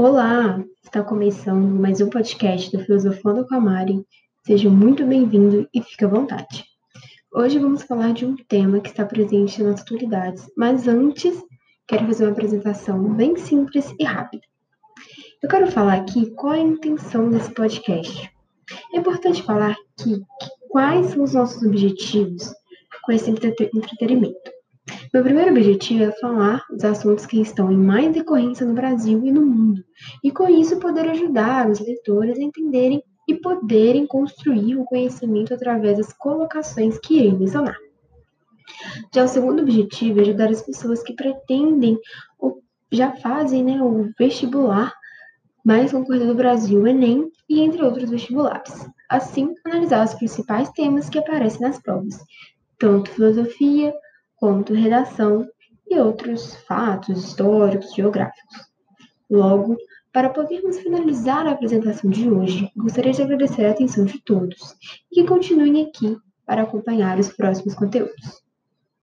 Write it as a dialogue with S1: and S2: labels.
S1: Olá! Está começando mais um podcast do Filosofando com a Mari. Seja muito bem-vindo e fique à vontade. Hoje vamos falar de um tema que está presente nas atualidades, mas antes quero fazer uma apresentação bem simples e rápida. Eu quero falar aqui qual é a intenção desse podcast. É importante falar aqui quais são os nossos objetivos com esse entretenimento. Meu primeiro objetivo é falar dos assuntos que estão em mais decorrência no Brasil e no mundo, e com isso poder ajudar os leitores a entenderem e poderem construir o conhecimento através das colocações que irei mencionar. Já o segundo objetivo é ajudar as pessoas que pretendem ou já fazem né, o vestibular mais concorrido do Brasil, o Enem, e entre outros vestibulares. Assim, analisar os principais temas que aparecem nas provas, tanto filosofia, quanto redação e outros fatos históricos, geográficos. Logo, para podermos finalizar a apresentação de hoje, gostaria de agradecer a atenção de todos e que continuem aqui para acompanhar os próximos conteúdos.